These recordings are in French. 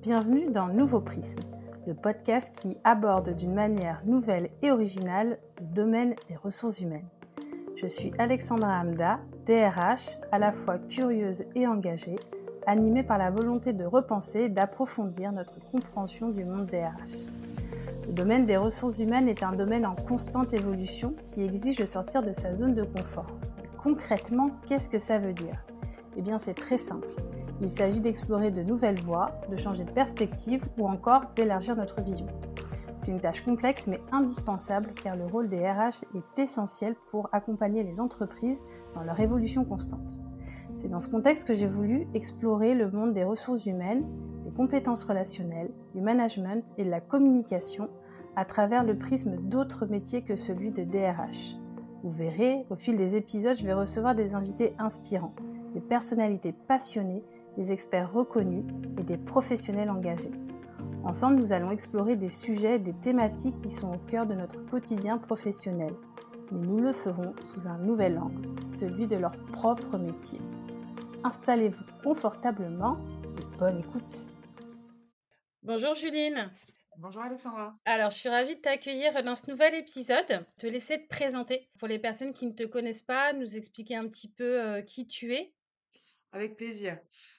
Bienvenue dans Nouveau Prisme, le podcast qui aborde d'une manière nouvelle et originale le domaine des ressources humaines. Je suis Alexandra Hamda, DRH, à la fois curieuse et engagée, animée par la volonté de repenser et d'approfondir notre compréhension du monde DRH. Le domaine des ressources humaines est un domaine en constante évolution qui exige de sortir de sa zone de confort. Concrètement, qu'est-ce que ça veut dire? Eh bien, c'est très simple. Il s'agit d'explorer de nouvelles voies, de changer de perspective ou encore d'élargir notre vision. C'est une tâche complexe mais indispensable car le rôle des RH est essentiel pour accompagner les entreprises dans leur évolution constante. C'est dans ce contexte que j'ai voulu explorer le monde des ressources humaines, des compétences relationnelles, du management et de la communication à travers le prisme d'autres métiers que celui de DRH. Vous verrez, au fil des épisodes, je vais recevoir des invités inspirants, des personnalités passionnées des experts reconnus et des professionnels engagés. Ensemble, nous allons explorer des sujets, des thématiques qui sont au cœur de notre quotidien professionnel. Mais nous le ferons sous un nouvel angle, celui de leur propre métier. Installez-vous confortablement et bonne écoute. Bonjour Juline. Bonjour Alexandra. Alors, je suis ravie de t'accueillir dans ce nouvel épisode, te laisser te présenter pour les personnes qui ne te connaissent pas, nous expliquer un petit peu euh, qui tu es avec plaisir.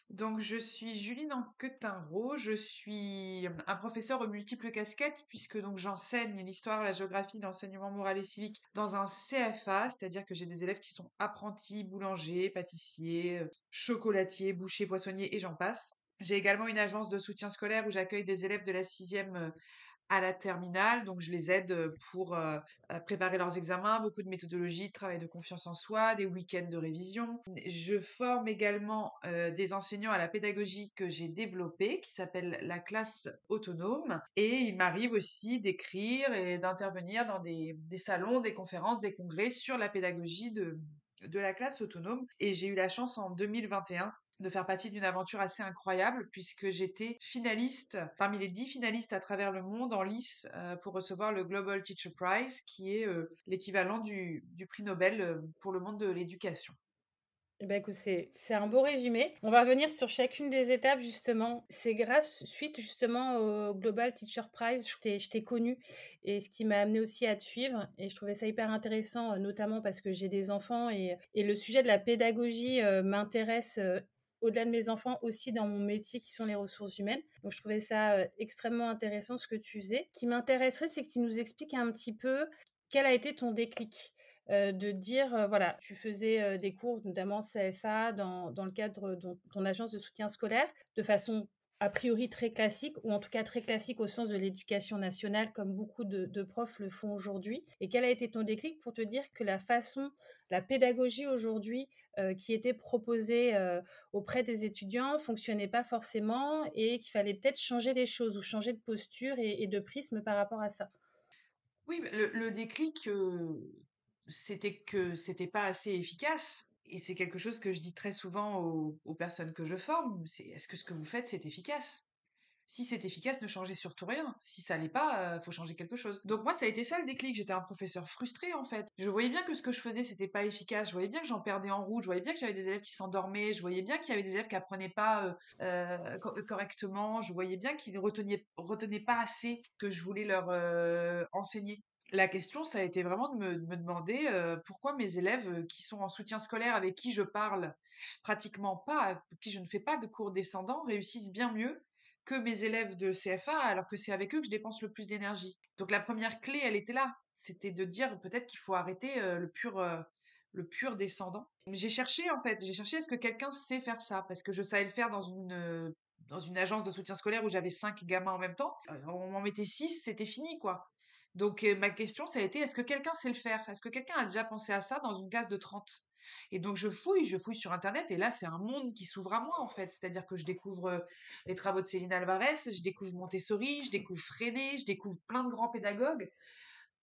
Donc, je suis Juline Anquetinro, je suis un professeur aux multiples casquettes, puisque donc j'enseigne l'histoire, la géographie, l'enseignement moral et civique dans un CFA, c'est-à-dire que j'ai des élèves qui sont apprentis, boulangers, pâtissiers, chocolatiers, bouchers, poissonniers et j'en passe. J'ai également une agence de soutien scolaire où j'accueille des élèves de la sixième à la terminale. Donc, je les aide pour préparer leurs examens, beaucoup de méthodologie, de travail de confiance en soi, des week-ends de révision. Je forme également des enseignants à la pédagogie que j'ai développée, qui s'appelle la classe autonome. Et il m'arrive aussi d'écrire et d'intervenir dans des, des, salons, des conférences, des congrès sur la pédagogie de, de la classe autonome. Et j'ai eu la chance en 2021 de faire partie d'une aventure assez incroyable puisque j'étais finaliste parmi les dix finalistes à travers le monde en lice euh, pour recevoir le Global Teacher Prize qui est euh, l'équivalent du, prix Nobel euh, pour le monde de l'éducation. Eh ben c'est, un beau résumé. On va revenir sur chacune des étapes justement. C'est grâce, suite justement au Global Teacher Prize, t'ai, je t'ai connu et ce qui m'a amené aussi à te suivre. Et je trouvais ça hyper intéressant, notamment parce que j'ai des enfants et, et le sujet de la pédagogie m'intéresse au-delà de mes enfants, aussi dans mon métier qui sont les ressources humaines. Donc, je trouvais ça euh, extrêmement intéressant ce que tu faisais. Ce qui m'intéresserait, c'est que tu nous expliques un petit peu quel a été ton déclic. Euh, de dire, euh, voilà, tu faisais des cours, notamment CFA, dans, dans le cadre de ton agence de soutien scolaire, de façon a priori très classique, ou en tout cas très classique au sens de l'éducation nationale, comme beaucoup de, profs le font aujourd'hui. Et quel a été ton déclic pour te dire que la façon, la pédagogie aujourd'hui euh, qui était proposée euh, auprès des étudiants fonctionnait pas forcément et qu'il fallait peut-être changer les choses ou changer de posture et, de prisme par rapport à ça? Oui, le, déclic, euh, c'était que c'était pas assez efficace et c'est quelque chose que je dis très souvent aux, personnes que je forme, c'est est-ce que ce que vous faites, c'est efficace? Si c'est efficace, ne changez surtout rien. Si ça l'est pas, il faut changer quelque chose. Donc moi, ça a été ça le déclic. J'étais un professeur frustré en fait. Je voyais bien que ce que je faisais, c'était pas efficace. Je voyais bien que j'en perdais en route. Je voyais bien que j'avais des élèves qui s'endormaient. Je voyais bien qu'il y avait des élèves qui apprenaient pas correctement. Je voyais bien qu'ils retenaient, retenaient pas assez que je voulais leur enseigner la question, ça a été vraiment de me, demander pourquoi mes élèves qui sont en soutien scolaire, avec qui je parle pratiquement pas, qui je ne fais pas de cours descendants, réussissent bien mieux que mes élèves de CFA, alors que c'est avec eux que je dépense le plus d'énergie. Donc la première clé, elle était là. C'était de dire peut-être qu'il faut arrêter le pur le pur descendant. J'ai cherché en fait, j'ai cherché est-ce que quelqu'un sait faire ça parce que je savais le faire dans une dans une agence de soutien scolaire où j'avais cinq gamins en même temps. On m'en mettait six, c'était fini quoi. Donc ma question, ça a été, est-ce que quelqu'un sait le faire? Est-ce que quelqu'un a déjà pensé à ça dans une classe de 30 Et donc je fouille, je fouille sur Internet, et là c'est un monde qui s'ouvre à moi en fait. C'est-à-dire que je découvre les travaux de Céline Alvarez, je découvre Montessori, je découvre Freinet, je découvre plein de grands pédagogues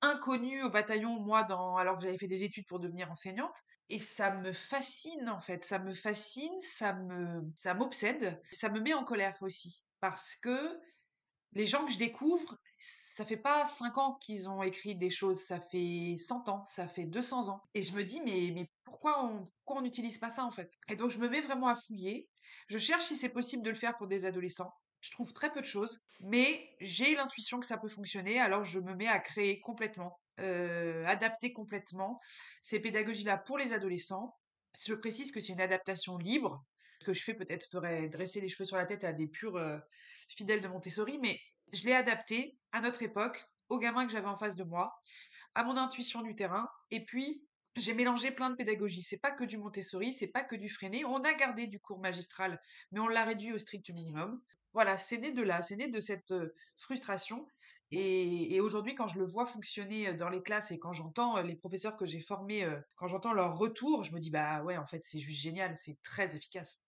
inconnus au bataillon, moi, dans, alors que j'avais fait des études pour devenir enseignante. Et ça me fascine, en fait. Ça me fascine, ça me, ça m'obsède. Ça me met en colère aussi. Parce que les gens que je découvre, ça fait pas 5 ans qu'ils ont écrit des choses, ça fait 100 ans, ça fait 200 ans. Et je me dis, mais, mais pourquoi on n'utilise pas ça en fait? Et donc je me mets vraiment à fouiller. Je cherche si c'est possible de le faire pour des adolescents. Je trouve très peu de choses, mais j'ai l'intuition que ça peut fonctionner, alors je me mets à créer complètement, euh, adapter complètement ces pédagogies-là pour les adolescents. Je précise que c'est une adaptation libre. Que je fais peut-être ferait dresser les cheveux sur la tête à des purs euh, fidèles de Montessori, mais je l'ai adapté à notre époque, aux gamins que j'avais en face de moi, à mon intuition du terrain, et puis j'ai mélangé plein de pédagogies. C'est pas que du Montessori, c'est pas que du freiné. On a gardé du cours magistral, mais on l'a réduit au strict minimum. Voilà, c'est né de là, c'est né de cette frustration. Et, aujourd'hui, quand je le vois fonctionner dans les classes et quand j'entends les professeurs que j'ai formés, quand j'entends leur retour, je me dis bah ouais, en fait, c'est juste génial, c'est très efficace.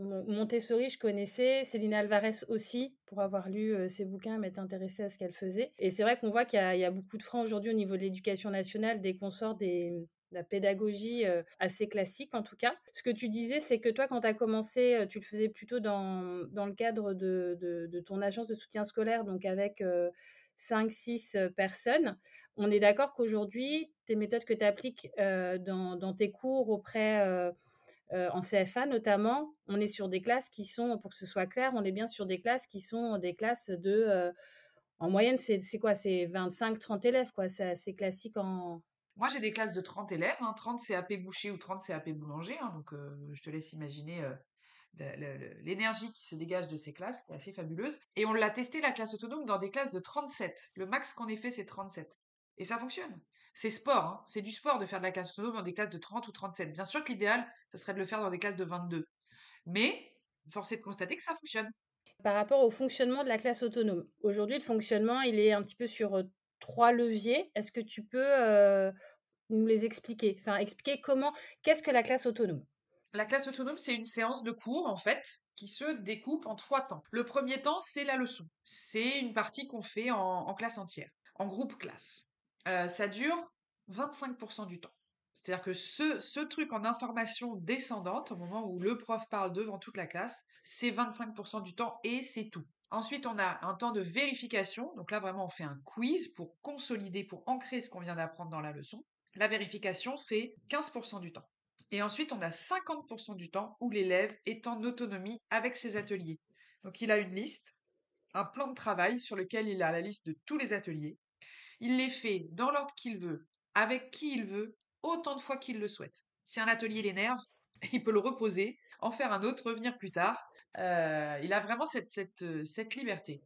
Montessori, je connaissais, Céline Alvarez aussi, pour avoir lu ses bouquins, m'être intéressée à ce qu'elle faisait. Et c'est vrai qu'on voit qu'il y, a beaucoup de freins aujourd'hui au niveau de l'éducation nationale dès qu'on sort des, la pédagogie assez classique en tout cas. Ce que tu disais, c'est que toi, quand tu as commencé, tu le faisais plutôt dans, le cadre de, ton agence de soutien scolaire, donc avec 5-6 personnes. On est d'accord qu'aujourd'hui, tes méthodes que tu appliques dans, dans, tes cours auprès euh, en CFA notamment, on est sur des classes qui sont, pour que ce soit clair, on est bien sur des classes qui sont des classes de... Euh, en moyenne, c'est quoi? C'est 25-30 élèves, quoi. C'est assez classique en... Moi, j'ai des classes de 30 élèves, hein, 30 CAP boucher ou 30 CAP boulanger, hein, donc euh, je te laisse imaginer l'énergie qui se dégage de ces classes, qui est assez fabuleuse. Et on l'a testé, la classe autonome, dans des classes de 37. Le max qu'on ait fait, c'est 37. Et ça fonctionne c'est sport, hein. c'est du sport de faire de la classe autonome dans des classes de 30 ou 37. Bien sûr que l'idéal, ça serait de le faire dans des classes de 22. Mais, force est de constater que ça fonctionne. Par rapport au fonctionnement de la classe autonome, aujourd'hui, le fonctionnement, il est un petit peu sur trois leviers. Est-ce que tu peux nous les expliquer? Enfin, expliquer comment, qu'est-ce que la classe autonome? La classe autonome, c'est une séance de cours, en fait, qui se découpe en trois temps. Le premier temps, c'est la leçon. C'est une partie qu'on fait en classe entière, en groupe classe ça dure 25% du temps. C'est-à-dire que ce, ce truc en information descendante, au moment où le prof parle devant toute la classe, c'est 25% du temps et c'est tout. Ensuite, on a un temps de vérification. Donc là, vraiment, on fait un quiz pour consolider, pour ancrer ce qu'on vient d'apprendre dans la leçon. La vérification, c'est 15% du temps. Et ensuite, on a 50% du temps où l'élève est en autonomie avec ses ateliers. Donc, il a une liste, un plan de travail sur lequel il a la liste de tous les ateliers. Il les fait dans l'ordre qu'il veut, avec qui il veut, autant de fois qu'il le souhaite. Si un atelier l'énerve, il peut le reposer, en faire un autre, revenir plus tard. Euh, il a vraiment cette, euh, liberté.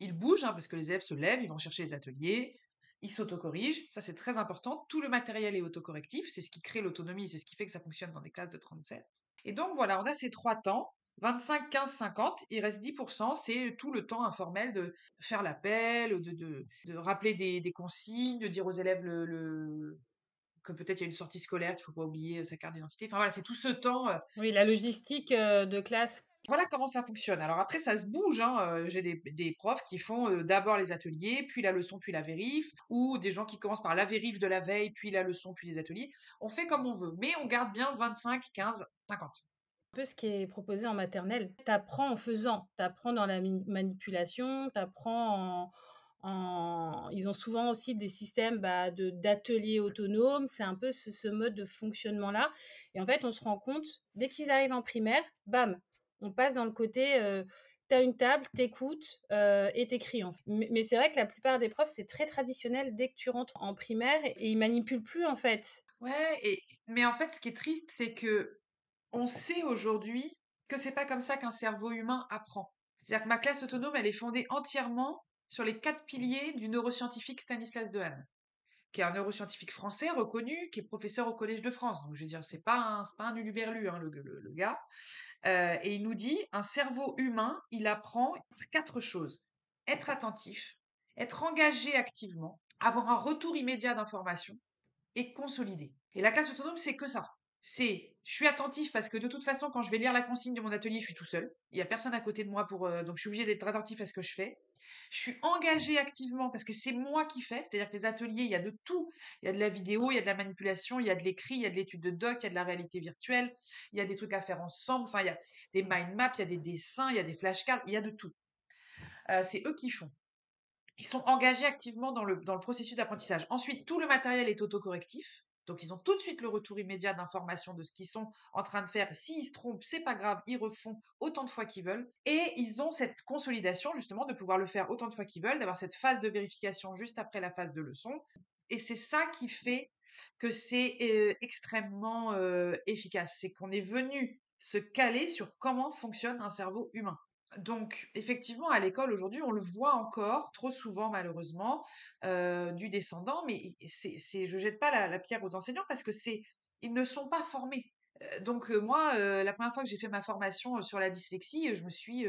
Il bouge, hein, parce que les élèves se lèvent, ils vont chercher les ateliers, ils s'autocorrigent, ça c'est très important. Tout le matériel est autocorrectif, c'est ce qui crée l'autonomie, c'est ce qui fait que ça fonctionne dans des classes de 37. Et donc voilà, on a ces trois temps 25, 15, 50, il reste 10%, c'est tout le temps informel de faire l'appel, de, de, rappeler des, consignes, de dire aux élèves le, que peut-être il y a une sortie scolaire, qu'il ne faut pas oublier sa carte d'identité. Enfin voilà, c'est tout ce temps. Euh, oui, la logistique euh, de classe. Voilà comment ça fonctionne. Alors après, ça se bouge. Hein, euh, j'ai des, profs qui font d'abord les ateliers, puis la leçon, puis la vérif, ou des gens qui commencent par la vérif de la veille, puis la leçon, puis les ateliers. On fait comme on veut, mais on garde bien 25, 15, 50 ce qui est proposé en maternelle. Tu apprends en faisant, tu apprends dans la manipulation, tu apprends en, Ils ont souvent aussi des systèmes bah, d'ateliers autonomes, c'est un peu ce, mode de fonctionnement-là. Et en fait, on se rend compte, dès qu'ils arrivent en primaire, bam, on passe dans le côté... Euh, tu as une table, t'écoutes euh, et t'écris. En. Mais, c'est vrai que la plupart des profs, c'est très traditionnel dès que tu rentres en primaire et ils manipulent plus en fait. Ouais, mais en fait, ce qui est triste, c'est que on sait aujourd'hui que c'est pas comme ça qu'un cerveau humain apprend. C'est-à-dire que ma classe autonome, elle est fondée entièrement sur les quatre piliers du neuroscientifique Stanislas Dehaene, qui est un neuroscientifique français reconnu, qui est professeur au Collège de France. Donc je veux dire, c'est pas un, pas un uluberlu, hein, le, gars. Euh, et il nous dit, un cerveau humain, il apprend quatre choses être attentif, être engagé activement, avoir un retour immédiat d'information et consolider. Et la classe autonome, c'est que ça c'est je suis attentif parce que de toute façon, quand je vais lire la consigne de mon atelier, je suis tout seul. Il n'y a personne à côté de moi pour. Euh, donc je suis obligé d'être attentif à ce que je fais. Je suis engagé activement parce que c'est moi qui fais. C'est-à-dire que les ateliers, il y a de tout. Il y a de la vidéo, il y a de la manipulation, il y a de l'écrit, il y a de l'étude de doc, il y a de la réalité virtuelle, il y a des trucs à faire ensemble. Enfin, il y a des mind maps, il y a des dessins, il y a des flashcards, il y a de tout. Euh, c'est eux qui font. Ils sont engagés activement dans le, dans le processus d'apprentissage. Ensuite, tout le matériel est autocorrectif. Donc ils ont tout de suite le retour immédiat d'information de ce qu'ils sont en train de faire. S'ils se trompent, c'est pas grave, ils refont autant de fois qu'ils veulent. Et ils ont cette consolidation justement de pouvoir le faire autant de fois qu'ils veulent, d'avoir cette phase de vérification juste après la phase de leçon. Et c'est ça qui fait que c'est euh, extrêmement euh, efficace. C'est qu'on est venu se caler sur comment fonctionne un cerveau humain. Donc, effectivement, à l'école aujourd'hui, on le voit encore trop souvent, malheureusement, euh, du descendant. Mais c'est, c'est, je jette pas la, pierre aux enseignants parce que c'est, ils ne sont pas formés. Euh, donc moi, euh, la première fois que j'ai fait ma formation sur la dyslexie, je me suis,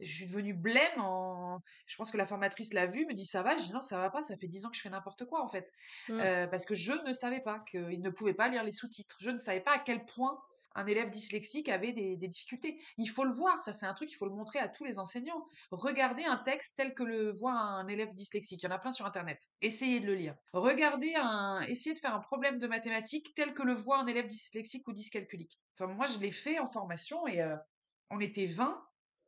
je suis devenue blême. En... Je pense que la formatrice l'a vu, me dit ça va? Je dis non, ça va pas. Ça fait dix ans que je fais n'importe quoi en fait, mmh. parce que je ne savais pas qu'ils ne pouvaient pas lire les sous-titres. Je ne savais pas à quel point un élève dyslexique avait des, difficultés. Il faut le voir, ça c'est un truc, il faut le montrer à tous les enseignants. Regardez un texte tel que le voit un élève dyslexique, il y en a plein sur Internet. Essayez de le lire. Regardez un, essayez de faire un problème de mathématiques tel que le voit un élève dyslexique ou dyscalculique. Enfin, moi je l'ai fait en formation et euh, on était 20.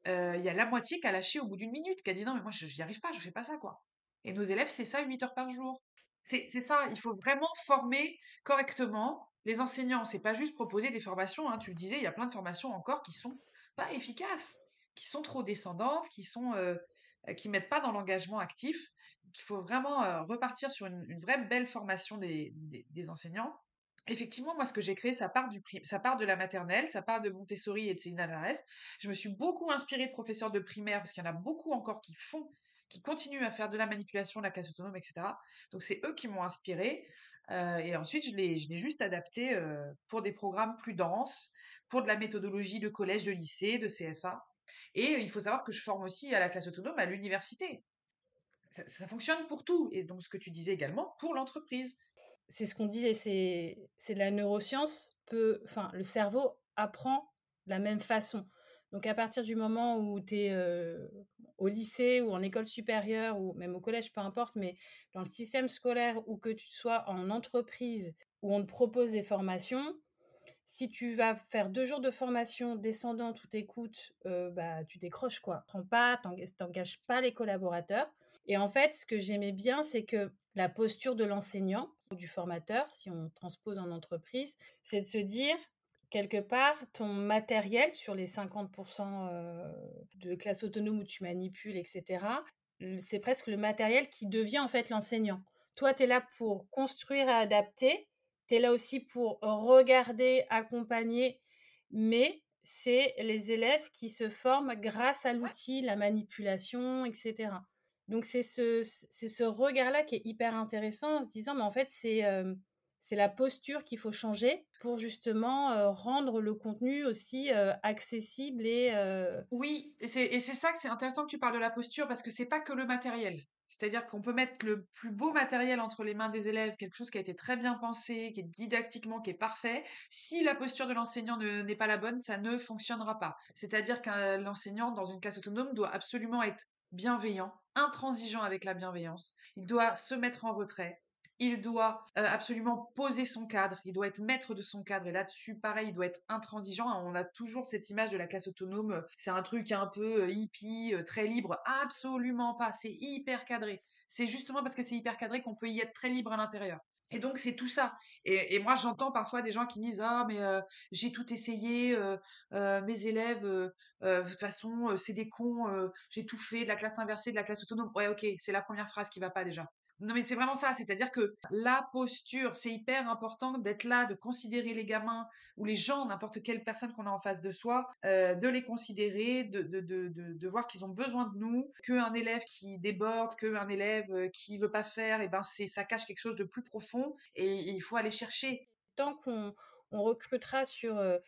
Euh, il y a la moitié qui a lâché au bout d'une minute, qui a dit non mais moi je n'y arrive pas, je fais pas ça quoi. Et nos élèves c'est ça 8 heures par jour. C'est ça, il faut vraiment former correctement les enseignants, c'est pas juste proposer des formations, hein, tu le disais, il y a plein de formations encore qui sont pas efficaces, qui sont trop descendantes, qui sont euh, qui mettent pas dans l'engagement actif. Il faut vraiment euh, repartir sur une, vraie belle formation des, enseignants. Effectivement, moi, ce que j'ai créé, ça part, du, ça part de la maternelle, ça part de Montessori et de Céline Je me suis beaucoup inspirée de professeurs de primaire, parce qu'il y en a beaucoup encore qui font qui continuent à faire de la manipulation, de la classe autonome, etc. Donc c'est eux qui m'ont inspiré. Euh, et ensuite, je l'ai, je juste adapté euh, pour des programmes plus denses, pour de la méthodologie de collège, de lycée, de CFA. Et il faut savoir que je forme aussi à la classe autonome à l'université. Ça, fonctionne pour tout. Et donc, ce que tu disais également, pour l'entreprise. C'est ce qu'on disait, c'est, c'est la neuroscience. Peut, enfin, le cerveau apprend de la même façon. Donc à partir du moment où tu es au lycée ou en école supérieure ou même au collège, peu importe, mais dans le système scolaire ou que tu sois en entreprise où on te propose des formations, si tu vas faire deux jours de formation descendante ou t'écoutes, euh, bah, tu décroches quoi. Prends pas, t'engages pas les collaborateurs. Et en fait, ce que j'aimais bien, c'est que la posture de l'enseignant ou du formateur, si on transpose en entreprise, c'est de se dire, quelque part, ton matériel sur les 50% euh, de classe autonome où tu manipules, etc., c'est presque le matériel qui devient en fait l'enseignant. Toi, tu es là pour construire et adapter, tu es là aussi pour regarder, accompagner, mais c'est les élèves qui se forment grâce à l'outil, la manipulation, etc. Donc c'est ce, ce regard-là qui est hyper intéressant en se disant, mais en fait, c'est... Euh, c'est la posture qu'il faut changer pour justement euh, rendre le contenu aussi euh, accessible et euh, oui et c'est ça que c'est intéressant que tu parles de la posture parce que c'est pas que le matériel c'est-à-dire qu'on peut mettre le plus beau matériel entre les mains des élèves, quelque chose qui a été très bien pensé, qui est didactiquement, qui est parfait. Si la posture de l'enseignant n'est pas la bonne, ça ne fonctionnera pas. C'est-à-dire que l'enseignant dans une classe autonome doit absolument être bienveillant, intransigeant avec la bienveillance. Il doit se mettre en retrait il doit euh, absolument poser son cadre, il doit être maître de son cadre. Et là-dessus, pareil, il doit être intransigeant. On a toujours cette image de la classe autonome, c'est un truc un peu euh, hippie, euh, très libre. Absolument pas, c'est hyper cadré. C'est justement parce que c'est hyper cadré qu'on peut y être très libre à l'intérieur. Et donc c'est tout ça. Et, moi j'entends parfois des gens qui me disent ah mais j'ai tout essayé, mes élèves de toute façon c'est des cons, j'ai tout fait de la classe inversée, de la classe autonome. Ouais ok c'est la première phrase qui va pas déjà. Non, mais c'est vraiment ça. C'est-à-dire que la posture, c'est hyper important d'être là, de considérer les gamins ou les gens, n'importe quelle personne qu'on a en face de soi, euh, de les considérer, de, de, de, voir qu'ils ont besoin de nous, qu'un élève qui déborde, qu'un élève euh, qui veut pas faire, et eh ben c'est ça cache quelque chose de plus profond et il faut aller chercher. Tant qu'on on recrutera sur euh,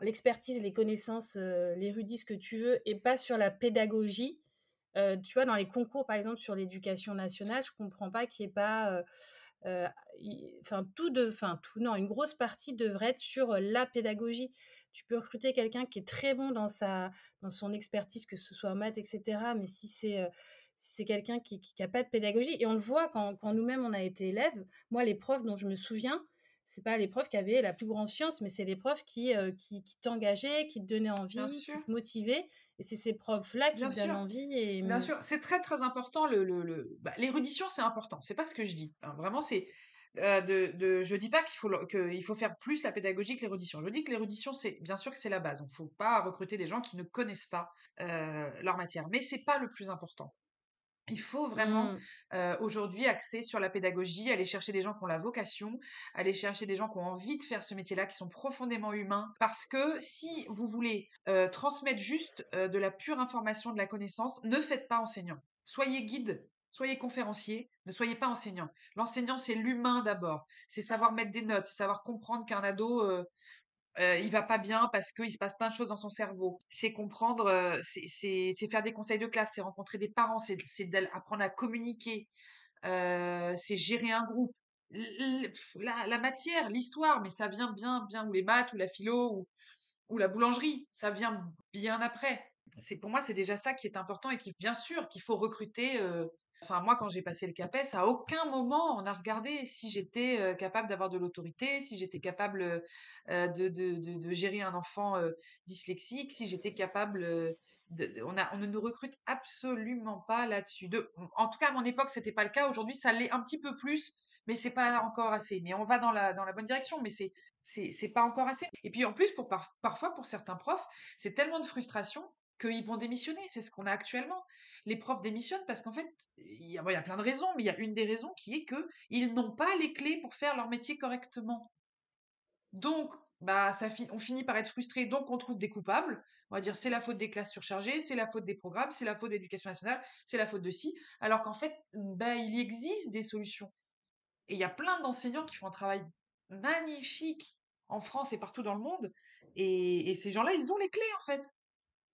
l'expertise, les connaissances, l'érudit, ce que tu veux, et pas sur la pédagogie, euh, tu vois, dans les concours, par exemple, sur l'éducation nationale, je comprends pas qu'il n'y ait pas. Euh, euh, enfin, tout de. Enfin, tout. Non, une grosse partie devrait être sur la pédagogie. Tu peux recruter quelqu'un qui est très bon dans, sa, dans son expertise, que ce soit en maths, etc. Mais si c'est. c'est quelqu'un qui n'a pas de pédagogie. Et on le voit quand, quand nous-mêmes on a été élèves. Moi, les profs dont je me souviens, c'est pas les profs qui avaient la plus grande science, mais c'est les profs qui, qui, qui t'engageaient, qui te donnaient envie, qui te motivaient. Et c'est ces profs-là qui donnent envie. Et... Bien sûr, c'est très très important. Le, le, bah, L'érudition, c'est important. C'est pas ce que je dis. vraiment, c'est Euh, de, de, je dis pas qu'il faut, qu'il faut faire plus la pédagogie que l'érudition. Je dis que l'érudition, c'est bien sûr que c'est la base. On ne faut pas recruter des gens qui ne connaissent pas euh, leur matière, mais c'est pas le plus important. Il faut vraiment Mmh. euh, aujourd'hui axer sur la pédagogie, aller chercher des gens qui ont la vocation, aller chercher des gens qui ont envie de faire ce métier-là, qui sont profondément humains. Parce que si vous voulez euh, transmettre juste euh, de la pure information, de la connaissance, ne faites pas enseignant. Soyez guide, soyez conférencier, ne soyez pas enseignant. L'enseignant, c'est l'humain d'abord. C'est savoir mettre des notes, c'est savoir comprendre qu'un ado euh, il va pas bien parce qu'il se passe plein de choses dans son cerveau. C'est comprendre, c'est faire des conseils de classe, c'est rencontrer des parents, c'est apprendre à communiquer, c'est gérer un groupe. La matière, l'histoire, mais ça vient bien, bien, ou les maths, ou la philo, ou, ou la boulangerie, ça vient bien après. C'est pour moi, c'est déjà ça qui est important et qui, bien sûr, qu'il faut recruter. Euh, Enfin, moi, quand j'ai passé le CAPES, à aucun moment on a regardé si j'étais euh, capable d'avoir de l'autorité, si j'étais capable euh, de, de, gérer un enfant euh, dyslexique, si j'étais capable. euh, on, ne nous recrute absolument pas là-dessus. De, en tout cas, à mon époque, c'était pas le cas. Aujourd'hui, ça l'est un petit peu plus, mais c'est pas encore assez. Mais on va dans la, bonne direction, mais c'est c'est pas encore assez. Et puis en plus, parfois, pour certains profs, c'est tellement de frustration qu'ils vont démissionner. C'est ce qu'on a actuellement. Les profs démissionnent parce qu'en fait, il y, a, plein de raisons, mais il y a une des raisons qui est que ils n'ont pas les clés pour faire leur métier correctement. Donc, bah, on finit par être frustré, donc on trouve des coupables. On va dire c'est la faute des classes surchargées, c'est la faute des programmes, c'est la faute de l'éducation nationale, c'est la faute de ci, alors qu'en fait, bah, il existe des solutions. Et il y a plein d'enseignants qui font un travail magnifique en France et partout dans le monde. Et, et ces gens-là, ils ont les clés, en fait.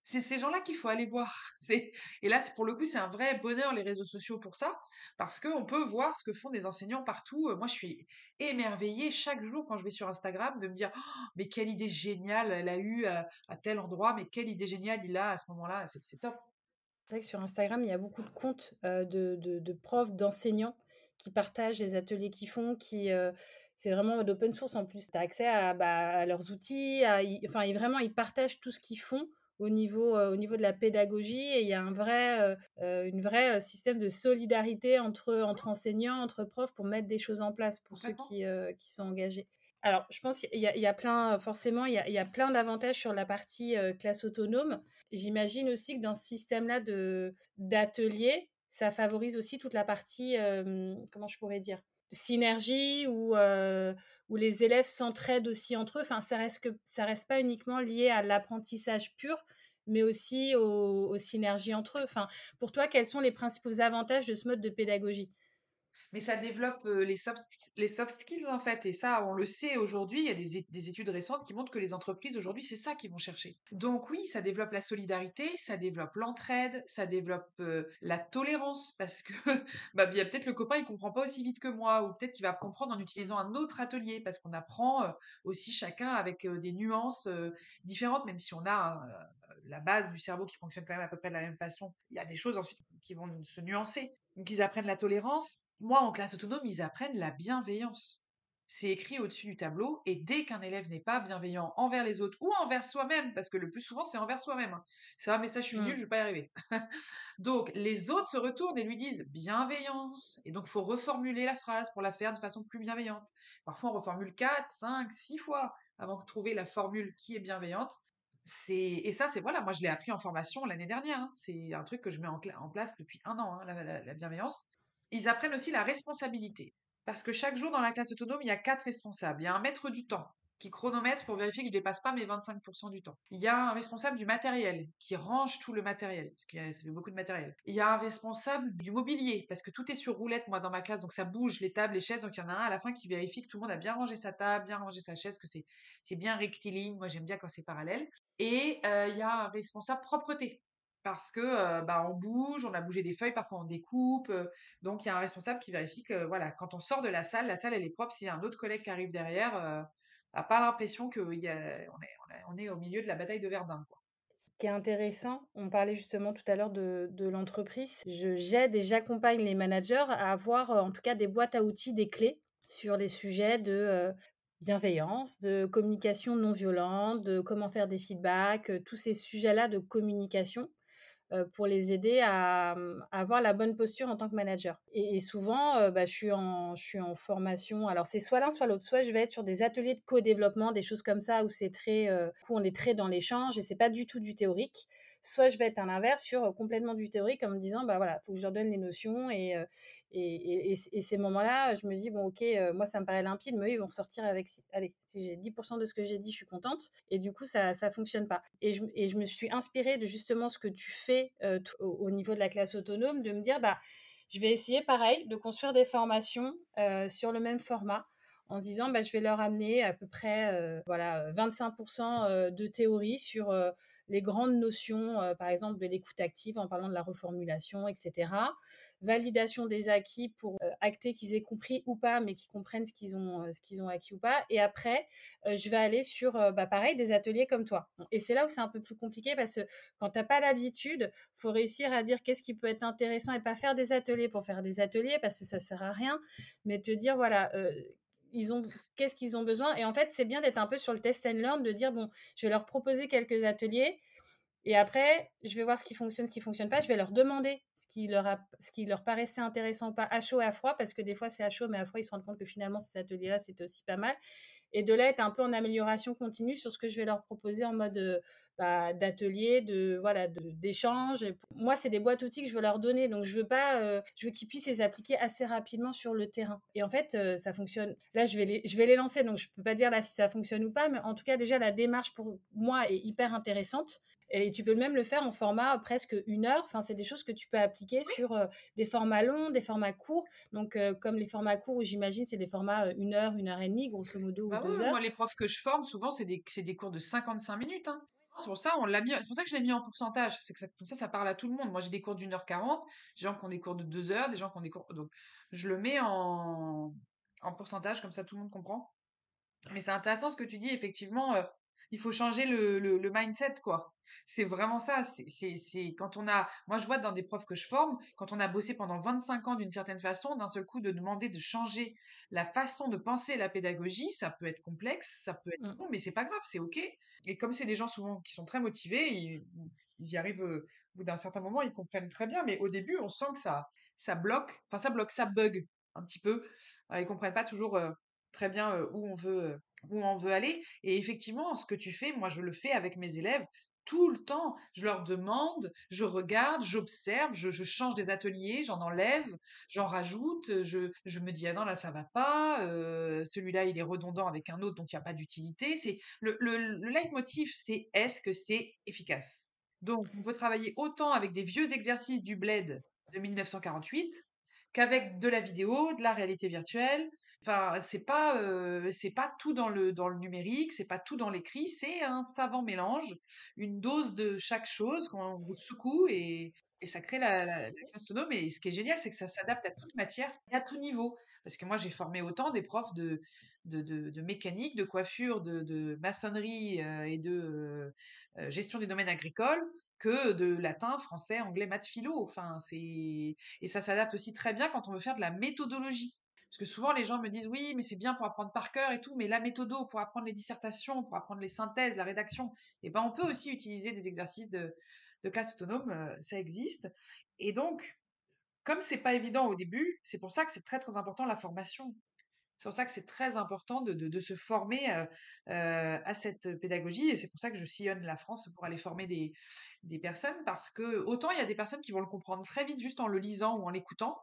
C'est ces gens-là qu'il faut aller voir. C'est et là, pour le coup, c'est un vrai bonheur les réseaux sociaux pour ça, parce qu'on peut voir ce que font des enseignants partout. Euh, Moi, je suis émerveillée chaque jour quand je vais sur Instagram de me dire, Oh, mais quelle idée géniale elle a eue à, tel endroit, mais quelle idée géniale il a à ce moment-là. C'est top. C'est vrai que sur Instagram, il y a beaucoup de comptes euh, de, de- profs, d'enseignants qui partagent les ateliers qu'ils font, qui euh, c'est vraiment d'open source en plus. Tu as accès à, bah, à leurs outils, enfin ils- vraiment ils partagent tout ce qu'ils font au niveau, euh, au niveau de la pédagogie et il y a un vrai, euh, euh, une vraie système de solidarité entre, entre enseignants, entre profs pour mettre des choses en place pour ceux qui, qui sont engagés. Alors, je pense qu'il y a, il y a plein, forcément, il y a, il y a plein d'avantages sur la partie euh, classe autonome. J'imagine aussi que dans ce système-là de d'atelier, ça favorise aussi toute la partie, euh, comment je pourrais dire, synergie où, où les élèves s'entraident aussi entre eux. Enfin, ça reste que ça reste pas uniquement lié à l'apprentissage pur, mais aussi aux, aux synergies entre eux. Enfin, pour toi, quels sont les principaux avantages de ce mode de pédagogie? Mais ça développe les soft, les soft skills en fait. Et ça, on le sait aujourd'hui. Il y a des, des études récentes qui montrent que les entreprises aujourd'hui, c'est ça qu'ils vont chercher. Donc oui, ça développe la solidarité, ça développe l'entraide, ça développe la tolérance parce que bah, peut-être le copain il comprend pas aussi vite que moi ou peut-être qu'il va comprendre en utilisant un autre atelier parce qu'on apprend aussi chacun avec des nuances différentes, même si on a euh, la base du cerveau qui fonctionne quand même à peu près de la même façon. Il y a des choses ensuite qui vont se nuancer. Donc ils apprennent la tolérance. Moi, en classe autonome, ils apprennent la bienveillance. C'est écrit au-dessus du tableau, et dès qu'un élève n'est pas bienveillant envers les autres ou envers soi-même, parce que le plus souvent c'est envers soi-même, hein. c'est mais ça je suis Mm. nul, je vais pas y arriver. donc les autres se retournent et lui disent bienveillance, et donc faut reformuler la phrase pour la faire de façon plus bienveillante. Parfois on reformule 4, 5, 6 fois avant de trouver la formule qui est bienveillante. C'est et ça c'est voilà, moi je l'ai appris en formation l'année dernière. hein. C'est un truc que je mets en, place depuis un an, hein, la, la- la bienveillance. Ils apprennent aussi la responsabilité, parce que chaque jour dans la classe autonome il y a quatre responsables. Il y a un maître du temps qui chronomètre pour vérifier que je dépasse pas mes 25% du temps. Il y a un responsable du matériel qui range tout le matériel, parce que ça fait beaucoup de matériel. Il y a un responsable du mobilier, parce que tout est sur roulette, moi, dans ma classe, donc ça bouge, les tables, les chaises, donc il y en a un à la fin qui vérifie que tout le monde a bien rangé sa table, bien rangé sa chaise, que c'est c'est bien rectiligne, moi j'aime bien quand c'est parallèle. Et euh, il y a un responsable propreté, parce que bah, on bouge, on a bougé des feuilles, parfois on découpe, donc il y a un responsable qui vérifie que voilà, quand on sort de la salle, la salle elle est propre, s'il y a un autre collègue qui arrive derrière, euh, n'a pas l'impression qu'on est, on est, on est au milieu de la bataille de Verdun. Quoi. Ce qui est intéressant, on parlait justement tout à l'heure de, l'entreprise. Je j'aide et j'accompagne les managers à avoir en tout cas des boîtes à outils, des clés sur les sujets de bienveillance, de communication non violente, de comment faire des feedbacks, tous ces sujets-là de communication pour les aider à, avoir la bonne posture en tant que manager. Et, souvent, bah, je, suis en, formation. Alors, c'est soit l'un, soit l'autre. Soit je vais être sur des ateliers de co-développement, des choses comme ça, où c'est très, où on est très dans l'échange et c'est pas du tout du théorique soit je vais être à l'inverse sur complètement du théorique en me disant bah voilà faut que je leur donne les notions et et, et, ces moments-là je me dis bon ok moi ça me paraît limpide mais eux ils vont sortir avec allez si j'ai 10% de ce que j'ai dit je suis contente et du coup ça ça fonctionne pas. Et je, et je me suis inspirée de justement ce que tu fais au, niveau de la classe autonome de me dire bah je vais essayer pareil de construire des formations sur le même format en se disant bah, je vais leur amener à peu près voilà 25% de théorie sur les grandes notions, euh, par exemple, de l'écoute active en parlant de la reformulation, etc. Validation des acquis pour euh, acter qu'ils aient compris ou pas, mais qu'ils comprennent ce qu'ils ont, euh, ce ont acquis ou pas. Et après, je vais aller sur, bah, pareil, des ateliers comme toi. Et c'est là où c'est un peu plus compliqué parce que quand tu n'as pas l'habitude, faut réussir à dire qu'est-ce qui peut être intéressant et pas faire des ateliers pour faire des ateliers parce que ça sert à rien, mais te dire, voilà, ils ont qu'est-ce qu'ils ont besoin et en fait c'est bien d'être un peu sur le test and learn de dire bon je vais leur proposer quelques ateliers et après je vais voir ce qui fonctionne ce qui fonctionne pas. Je vais leur demander ce qui leur a, ce qui leur paraissait intéressant ou pas à chaud et à froid parce que des fois c'est à chaud mais à froid ils se rendent compte que finalement ces ateliers là c'était aussi pas mal et de là être un peu en amélioration continue sur ce que je vais leur proposer en mode bah, d'ateliers, de voilà, d'échanges. Moi, c'est des boîtes outils que je veux leur donner, donc je veux pas, euh, je veux qu'ils puissent les appliquer assez rapidement sur le terrain. Et en fait, euh, ça fonctionne. Là, je vais les, je vais les lancer, donc je peux pas dire là si ça fonctionne ou pas, mais en tout cas, déjà la démarche pour moi est hyper intéressante. Et tu peux même le faire en format presque une heure. Enfin, c'est des choses que tu peux appliquer sur euh, des formats longs, des formats courts. Donc, comme les formats courts, j'imagine, c'est des formats une heure, une heure et demie, grosso modo, ou bah deux heures. Moi, les profs que je forme, souvent, c'est des, des, cours de 55 minutes. Hein. C'est pour ça, on l'a mis, c'est pour ça que je l'ai mis en pourcentage. C'est que ça, comme ça, ça parle à tout le monde. Moi, j'ai des cours d'une heure quarante, des gens qui ont des cours de deux heures, des gens qui ont des cours. Donc, je le mets en, en pourcentage, comme ça, tout le monde comprend. Mais c'est intéressant ce que tu dis, effectivement, euh, il faut changer le, le, mindset, quoi. C'est vraiment ça. C'est, quand on a, moi, je vois dans des profs que je forme, quand on a bossé pendant 25 ans d'une certaine façon, d'un seul coup, de demander de changer la façon de penser la pédagogie, ça peut être complexe, ça peut être mmh. mais c'est pas grave, c'est ok. Et comme c'est des gens souvent qui sont très motivés, ils, y arrivent au bout d'un certain moment, ils comprennent très bien. Mais au début, on sent que ça, ça bloque, enfin ça bloque, ça bug un petit peu. ils comprennent pas toujours très bien où on veut, où on veut aller. Et effectivement, ce que tu fais, moi je le fais avec mes élèves tout le temps. Je leur demande, je regarde, j'observe, je, change des ateliers, j'en enlève, j'en rajoute, je, me dis ah non là ça va pas, euh, celui-là il est redondant avec un autre donc il n'y a pas d'utilité. C'est le, le, le leitmotiv c'est est-ce que c'est efficace? Donc on peut travailler autant avec des vieux exercices du bled de 1948 qu'avec de la vidéo, de la réalité virtuelle, Enfin, c'est pas c'est pas tout dans le dans le numérique, c'est pas tout dans l'écrit, c'est un savant mélange, une dose de chaque chose qu'on vous secoue et, et ça crée la, la, classe autonome. Et ce qui est génial, c'est que ça s'adapte à toute matière et à tout niveau. Parce que moi, j'ai formé autant des profs de de, de, mécanique, de coiffure, de, de maçonnerie et de gestion des domaines agricoles que de latin, français, anglais, maths, philo. Enfin, c'est et ça s'adapte aussi très bien quand on veut faire de la méthodologie. Parce que souvent, les gens me disent oui, mais c'est bien pour apprendre par cœur et tout, mais la méthode pour apprendre les dissertations, pour apprendre les synthèses, la rédaction, eh ben, on peut aussi utiliser des exercices de, classe autonome, euh, ça existe. Et donc, comme c'est pas évident au début, c'est pour ça que c'est très très important la formation. C'est pour ça que c'est très important de, se former euh, euh, à cette pédagogie et c'est pour ça que je sillonne la France pour aller former des, des personnes parce que autant il y a des personnes qui vont le comprendre très vite juste en le lisant ou en l'écoutant,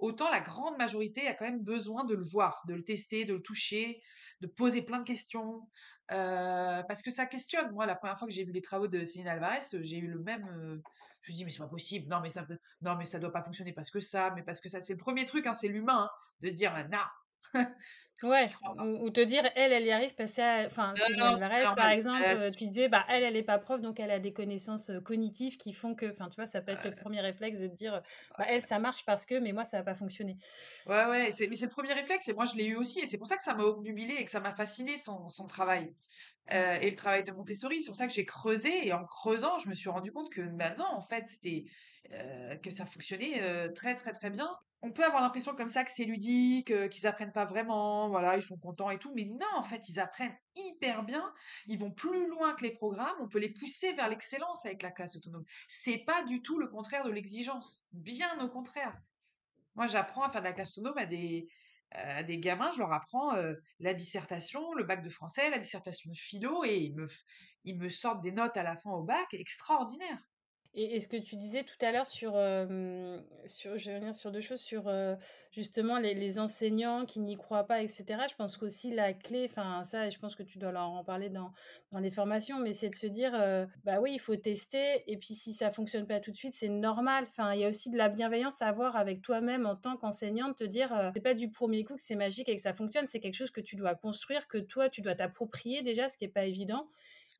autant la grande majorité a quand même besoin de le voir, de le tester, de le toucher, de poser plein de questions, euh, parce que ça questionne. Moi, la première fois que j'ai vu les travaux de Céline Alvarez, j'ai eu le même. Euh, je me dis mais c'est pas possible. Non mais ça, non mais ça doit pas fonctionner parce que ça, mais parce que ça, c'est le premier truc, hein, c'est l'humain, hein, de se dire non. Ouais, ou, te dire, elle, elle y arrive parce que, enfin, par exemple, euh, tu disais, bah, elle, elle est pas prof, donc elle a des connaissances cognitives qui font que, enfin, tu vois, ça peut être le premier réflexe de te dire, bah, elle, ça marche parce que, mais moi, ça va pas fonctionner. Ouais, ouais, mais c'est le premier réflexe, et moi, je l'ai eu aussi, et c'est pour ça que ça m'a obnubilé et que ça m'a fasciné son, son travail. euh, et le travail de Montessori. C'est pour ça que j'ai creusé et en creusant, je me suis rendu compte que maintenant, en fait, c'était euh, que ça fonctionnait euh, très très très bien. On peut avoir l'impression comme ça que c'est ludique, qu'ils apprennent pas vraiment, voilà, ils sont contents et tout, mais non, en fait, ils apprennent hyper bien. Ils vont plus loin que les programmes. On peut les pousser vers l'excellence avec la classe autonome. C'est pas du tout le contraire de l'exigence, bien au contraire. Moi, j'apprends à faire de la classe autonome à des à des gamins, je leur apprends la dissertation, le bac de français, la dissertation de philo, et ils me, ils me sortent des notes à la fin au bac extraordinaires. Et, ce que tu disais tout à l'heure sur, sur, je vais revenir sur deux choses, sur justement les, enseignants qui n'y croient pas, etc. Je pense qu'aussi la clé, enfin ça, je pense que tu dois leur en parler dans, dans les formations, mais c'est de se dire, bah oui, il faut tester, et puis si ça fonctionne pas tout de suite, c'est normal. Enfin, il y a aussi de la bienveillance à avoir avec toi-même en tant qu'enseignant, de te dire, c'est pas du premier coup que c'est magique et que ça fonctionne, c'est quelque chose que tu dois construire, que toi, tu dois t'approprier déjà, ce qui est pas évident,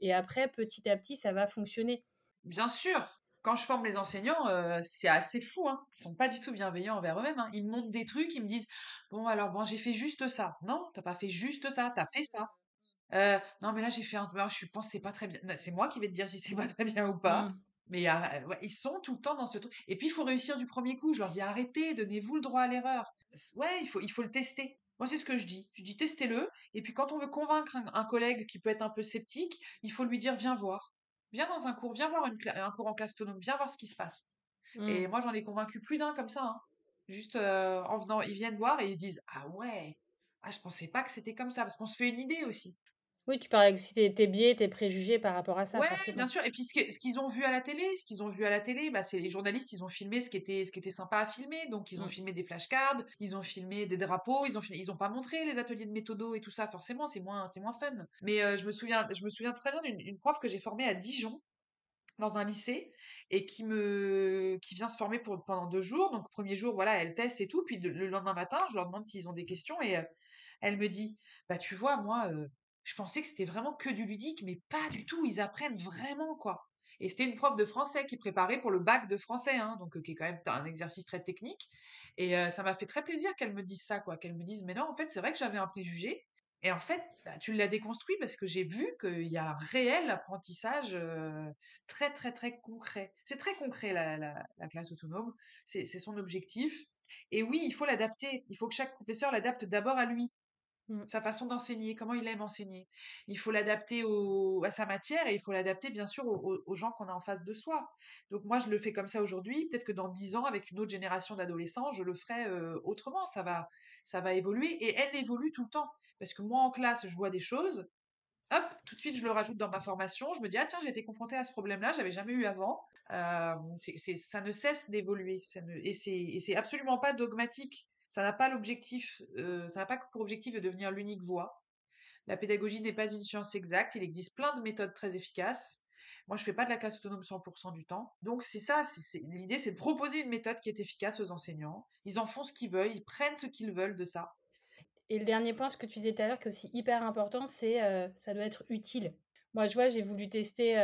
et après, petit à petit, ça va fonctionner. Bien sûr, quand je forme les enseignants, euh, c'est assez fou. Hein. Ils sont pas du tout bienveillants envers eux-mêmes. Hein. Ils me montrent des trucs, ils me disent bon alors bon j'ai fait juste ça. Non, t'as pas fait juste ça, t'as fait ça. Euh, non mais là j'ai fait un. je pense c'est pas très bien. C'est moi qui vais te dire si c'est pas très bien ou pas. Mmh. Mais ils sont tout le temps dans ce truc. Et puis il faut réussir du premier coup. Je leur dis arrêtez, donnez-vous le droit à l'erreur. Ouais, il faut il faut le tester. Moi, c'est ce que je dis. Je dis testez-le. Et puis, quand on veut convaincre un, collègue qui peut être un peu sceptique, il faut lui dire viens voir viens dans un cours, viens voir un cours en classe autonome, viens voir ce qui se passe. Et mmh. moi, j'en ai convaincu plus d'un comme ça. Hein. Juste euh, en venant, ils viennent voir et ils se disent Ah ouais, ah, je pensais pas que c'était comme ça, parce qu'on se fait une idée aussi. Oui, tu parlais aussi tes, tes biais, tes préjugés par rapport à ça. Oui, bien sûr. Et puis ce qu'ils ont vu à la télé, ce qu'ils ont vu à la télé, bah, c'est les journalistes, ils ont filmé ce qui était, ce qui était sympa à filmer. Donc ils ont mmh. filmé des flashcards, ils ont filmé des drapeaux, ils ont ils ont pas montré les ateliers de méthodo et tout ça. Forcément, c'est moins, c'est moins fun. Mais euh, je me souviens, je me souviens très bien d'une prof que j'ai formée à Dijon dans un lycée et qui me qui vient se former pour, pendant deux jours. Donc, premier jour, voilà, elle teste et tout. Puis le lendemain matin, je leur demande s'ils ont des questions et elle me dit Bah, tu vois, moi, je pensais que c'était vraiment que du ludique, mais pas du tout. Ils apprennent vraiment, quoi. Et c'était une prof de français qui préparait pour le bac de français, hein, donc qui est quand même un exercice très technique. Et ça m'a fait très plaisir qu'elle me dise ça, quoi. Qu'elle me dise Mais non, en fait, c'est vrai que j'avais un préjugé. Et en fait, bah, tu l'as déconstruit parce que j'ai vu qu'il y a un réel apprentissage très, très, très concret. C'est très concret, la, classe autonome. C'est son objectif. Et oui, il faut l'adapter. Il faut que chaque professeur l'adapte d'abord à lui, mmh. sa façon d'enseigner, comment il aime enseigner. Il faut l'adapter à sa matière et il faut l'adapter, bien sûr, aux, gens qu'on a en face de soi. Donc moi, je le fais comme ça aujourd'hui. Peut-être que dans dix ans, avec une autre génération d'adolescents, je le ferai autrement. Ça va, ça va évoluer et elle évolue tout le temps. Parce que moi, en classe, je vois des choses, hop, tout de suite, je le rajoute dans ma formation. Je me dis, ah tiens, j'ai été confrontée à ce problème-là, j'avais jamais eu avant. Euh, ça ne cesse d'évoluer. Et c'est absolument pas dogmatique. Ça n'a pas l'objectif, euh, ça n'a pas pour objectif de devenir l'unique voie. La pédagogie n'est pas une science exacte. Il existe plein de méthodes très efficaces. Moi, je fais pas de la classe autonome 100% du temps. Donc, c'est ça. L'idée, c'est de proposer une méthode qui est efficace aux enseignants. Ils en font ce qu'ils veulent. Ils prennent ce qu'ils veulent de ça. Et le dernier point, ce que tu disais tout à l'heure, qui est aussi hyper important, c'est euh, ça doit être utile. Moi, je vois, j'ai voulu tester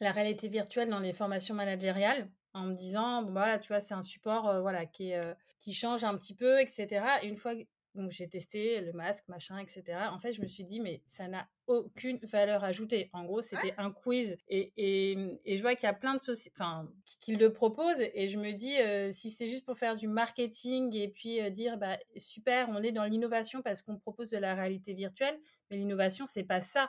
la réalité virtuelle dans les formations managériales en me disant, bon, bah, voilà, tu vois, c'est un support euh, voilà, qui, est, euh, qui change un petit peu, etc. Et une fois donc j'ai testé le masque, machin, etc. En fait, je me suis dit, mais ça n'a aucune valeur ajoutée. En gros, c'était un quiz. Et, et, et, je vois qu'il y a plein de sociétés enfin, qui le proposent. Et je me dis, euh, si c'est juste pour faire du marketing et puis dire, bah, super, on est dans l'innovation parce qu'on propose de la réalité virtuelle. Mais l'innovation, c'est pas ça.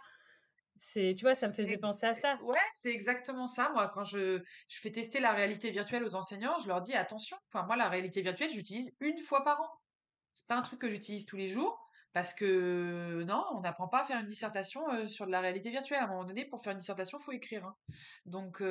C'est, tu vois, ça me faisait penser à ça. Ouais, c'est exactement ça. Moi, quand je, je fais tester la réalité virtuelle aux enseignants, je leur dis attention. Enfin, moi, la réalité virtuelle, j'utilise une fois par an. C'est pas un truc que j'utilise tous les jours parce que non, on n'apprend pas à faire une dissertation sur de la réalité virtuelle. À un moment donné, pour faire une dissertation, il faut écrire. Hein. Donc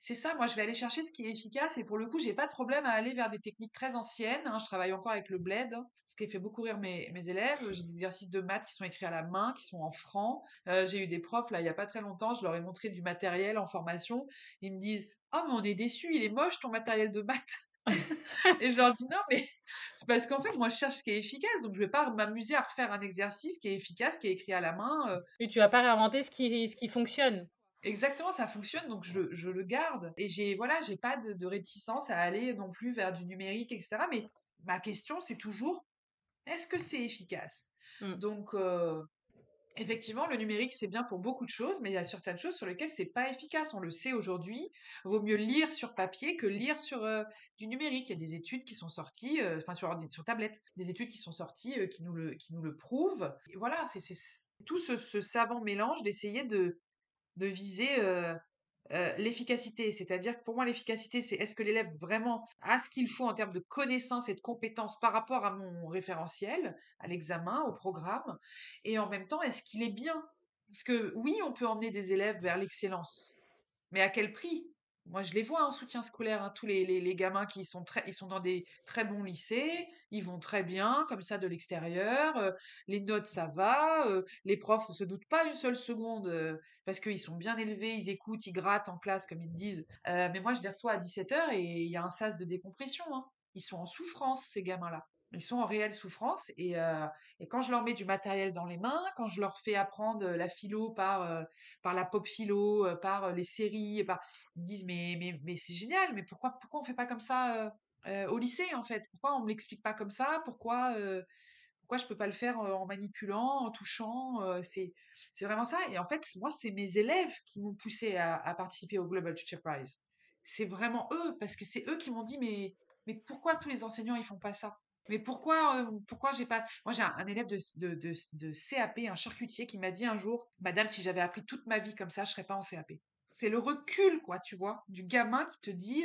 c'est ça. Moi, je vais aller chercher ce qui est efficace et pour le coup, j'ai pas de problème à aller vers des techniques très anciennes. Hein. Je travaille encore avec le bled, hein, ce qui fait beaucoup rire mes, mes élèves. J'ai des exercices de maths qui sont écrits à la main, qui sont en francs. Euh, j'ai eu des profs là, il y a pas très longtemps, je leur ai montré du matériel en formation. Ils me disent "Oh, mais on est déçus, il est moche ton matériel de maths." et je leur dis non, mais c'est parce qu'en fait, moi, je cherche ce qui est efficace. Donc, je vais pas m'amuser à refaire un exercice qui est efficace, qui est écrit à la main. Euh. Et tu vas pas réinventer ce qui, ce qui fonctionne. Exactement, ça fonctionne, donc je, je le garde. Et j'ai voilà, j'ai pas de, réticence à aller non plus vers du numérique, etc. Mais ma question, c'est toujours, est-ce que c'est efficace? Mmh. Donc, euh, Effectivement, le numérique, c'est bien pour beaucoup de choses, mais il y a certaines choses sur lesquelles c'est pas efficace. On le sait aujourd'hui. Vaut mieux lire sur papier que lire sur euh, du numérique. Il y a des études qui sont sorties, euh, enfin sur sur tablette, des études qui sont sorties euh, qui nous le qui nous le prouvent. Voilà, c'est tout ce, savant mélange d'essayer de de viser euh, l'efficacité, c'est-à-dire que pour moi l'efficacité c'est est-ce que l'élève vraiment a ce qu'il faut en termes de connaissances et de compétences par rapport à mon référentiel, à l'examen, au programme, et en même temps est-ce qu'il est bien? Parce que oui, on peut emmener des élèves vers l'excellence, mais à quel prix? Moi, je les vois en soutien scolaire, hein, tous les, les, gamins qui sont très, ils sont dans des très bons lycées, ils vont très bien, comme ça, de l'extérieur. Euh, les notes, ça va. Euh, les profs ne se doutent pas une seule seconde euh, parce qu'ils sont bien élevés, ils écoutent, ils grattent en classe, comme ils disent. mais moi, je les reçois à 17h et il y a un sas de décompression. Hein. Ils sont en souffrance, ces gamins-là ils sont en réelle souffrance et, euh, et, quand je leur mets du matériel dans les mains, quand je leur fais apprendre la philo par euh, par la pop philo, euh, par les séries, ils me disent mais mais mais c'est génial, mais pourquoi pourquoi on fait pas comme ça au lycée en fait? Pourquoi on me l'explique pas comme ça? Pourquoi pourquoi je peux pas le faire en manipulant, en touchant C'est c'est vraiment ça. Et en fait, moi, c'est mes élèves qui m'ont poussé à, à, participer au Global Teacher Prize. C'est vraiment eux parce que c'est eux qui m'ont dit mais mais pourquoi tous les enseignants ils font pas ça? Mais pourquoi, pourquoi j'ai pas. Moi, j'ai un, élève de, de, de, CAP, un charcutier, qui m'a dit un jour Madame, si j'avais appris toute ma vie comme ça, je serais pas en CAP. C'est le recul, quoi, tu vois, du gamin qui te dit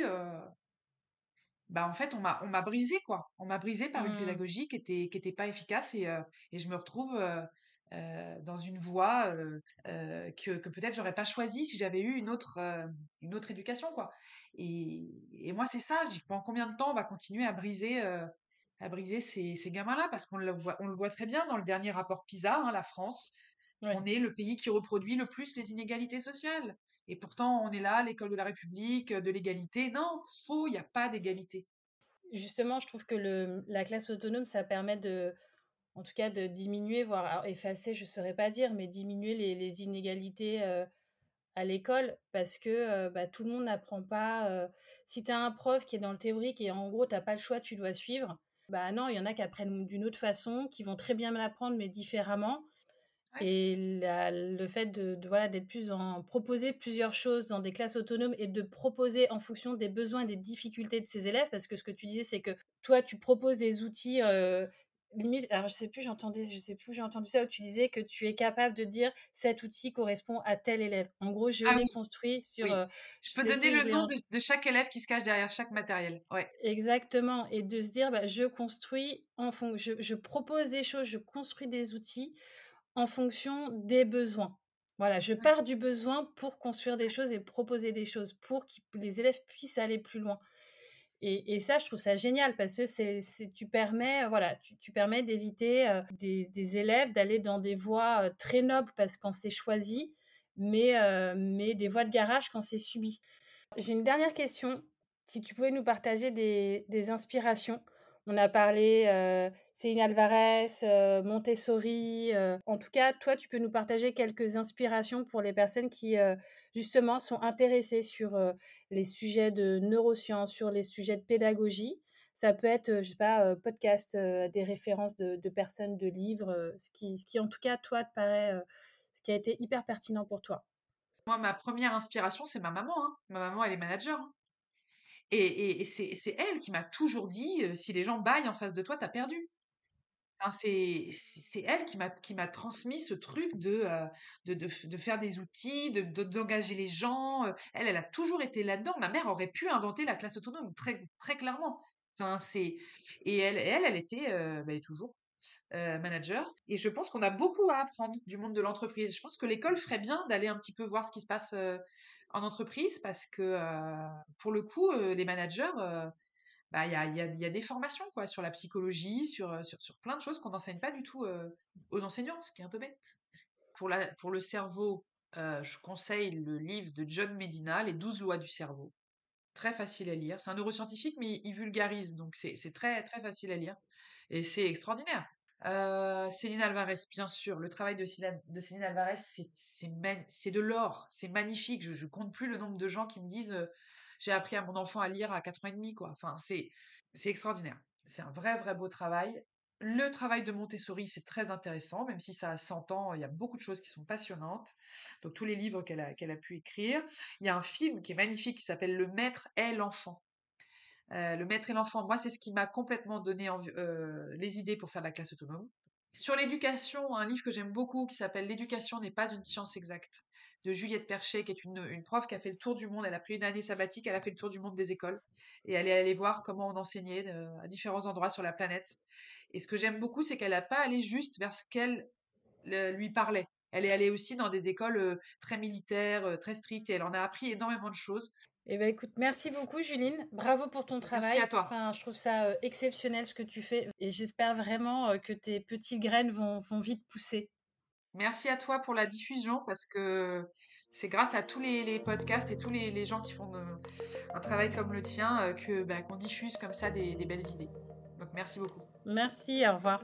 Bah, en fait, on m'a, on m'a brisé, quoi. On m'a brisé par une mmh. pédagogie qui était, qui était pas efficace et, et je me retrouve. dans une voie que, que peut-être j'aurais pas choisie si j'avais eu une autre, une autre éducation quoi. Et, et moi c'est ça, je dis pendant combien de temps on va continuer à briser à briser ces, ces gamins-là, parce qu'on le, voit, on le voit très bien dans le dernier rapport PISA, hein, la France, on est le pays qui reproduit le plus les inégalités sociales. Et pourtant, on est là, l'école de la République, de l'égalité. Non, faux, il n'y a pas d'égalité. Justement, je trouve que le, la classe autonome, ça permet de, en tout cas, de diminuer, voire effacer, je ne saurais pas dire, mais diminuer les, les inégalités euh, à l'école parce que euh, bah, tout le monde n'apprend pas. Euh, si tu as un prof qui est dans le théorique et en gros, tu n'as pas le choix, tu dois suivre, bah non, il y en a qui apprennent d'une autre façon, qui vont très bien l'apprendre, mais différemment. Et le fait de, voilà d'être plus en proposer plusieurs choses dans des classes autonomes et de proposer en fonction des besoins et des difficultés de ses élèves, parce que ce que tu disais, c'est que toi, tu proposes des outils euh, limite, alors je sais plus, j'entendais, je sais plus, j'ai entendu ça où tu disais que tu es capable de dire cet outil correspond à tel élève. En gros, je ah l'ai construit sur. Euh, je, peux donner le nom de, chaque élève qui se cache derrière chaque matériel. Ouais. Exactement, et de se dire, bah, je construis en fond, je, je, propose des choses, je construis des outils en fonction des besoins. Voilà, je pars du besoin pour construire des choses et proposer des choses pour que les élèves puissent aller plus loin. Et, ça, je trouve ça génial parce que c'est, tu permets, voilà, tu, permets d'éviter euh, des, élèves d'aller dans des voies euh, très nobles parce qu'on c'est choisi, mais, euh, mais des voies de garage quand c'est subi. J'ai une dernière question. Si tu pouvais nous partager des inspirations on a parlé euh, Céline Alvarez, Montessori. En tout cas, toi, tu peux nous partager quelques inspirations pour les personnes qui, justement, sont intéressées sur les sujets de neurosciences, sur les sujets de pédagogie. Ça peut être, je sais pas, podcast, des références de, personnes, de livres, ce, qui, ce qui, en tout cas, toi, te paraît, ce qui a été hyper pertinent pour toi. Moi, ma première inspiration, c'est ma maman. Hein. Ma maman, elle est manager. Hein. Et, c'est elle qui m'a toujours dit, si les gens baillent en face de toi, t'as perdu. c'est elle qui m'a transmis ce truc de, de, faire des outils, d'engager les gens. Elle, elle a toujours été là-dedans. Ma mère aurait pu inventer la classe autonome, très, clairement. Et elle, elle, était, bah, toujours manager. Et je pense qu'on a beaucoup à apprendre du monde de l'entreprise. Je pense que l'école ferait bien d'aller un petit peu voir ce qui se passe en entreprise parce que pour le coup, les managers, bah, il y, a, y, a, des formations quoi, sur la psychologie, sur, sur, sur plein de choses qu'on n'enseigne pas du tout aux enseignants, ce qui est un peu bête. Pour, la, pour le cerveau, je conseille le livre de John Medina, Les 12 lois du cerveau. Très facile à lire. C'est un neuroscientifique, mais il vulgarise, donc c'est très, très facile à lire. Et c'est extraordinaire. Euh, Céline Alvarez, bien sûr. Le travail de Céline, Alvarez, c'est de l'or. C'est magnifique. Je, ne compte plus le nombre de gens qui me disent euh, j'ai appris à mon enfant à lire à 4 ans et demi. Enfin, c'est extraordinaire. C'est un vrai, vrai beau travail. Le travail de Montessori, c'est très intéressant, même si ça a 100 ans, il y a beaucoup de choses qui sont passionnantes. Donc tous les livres qu'elle a, a pu écrire. Il y a un film qui est magnifique qui s'appelle Le Maître et l'enfant. Euh, le Maître et l'enfant, moi, c'est ce qui m'a complètement donné euh, les idées pour faire de la classe autonome. Sur l'éducation, un livre que j'aime beaucoup qui s'appelle L'éducation n'est pas une science exacte de Juliette Perchet, qui est une, une, prof qui a fait le tour du monde. Elle a pris une année sabbatique, elle a fait le tour du monde des écoles et elle est allée voir comment on enseignait à différents endroits sur la planète. Et ce que j'aime beaucoup, c'est qu'elle n'a pas allé juste vers ce qu'elle lui parlait. Elle est allée aussi dans des écoles très militaires, très strictes, et elle en a appris énormément de choses. Eh ben écoute, merci beaucoup Juline, bravo pour ton travail. Merci à toi. Enfin, je trouve ça exceptionnel ce que tu fais et j'espère vraiment que tes petites graines vont, vont vite pousser. Merci à toi pour la diffusion parce que c'est grâce à tous les, podcasts et tous les, gens qui font un travail comme le tien que bah, qu'on diffuse comme ça des belles idées. Donc merci beaucoup. Merci, au revoir.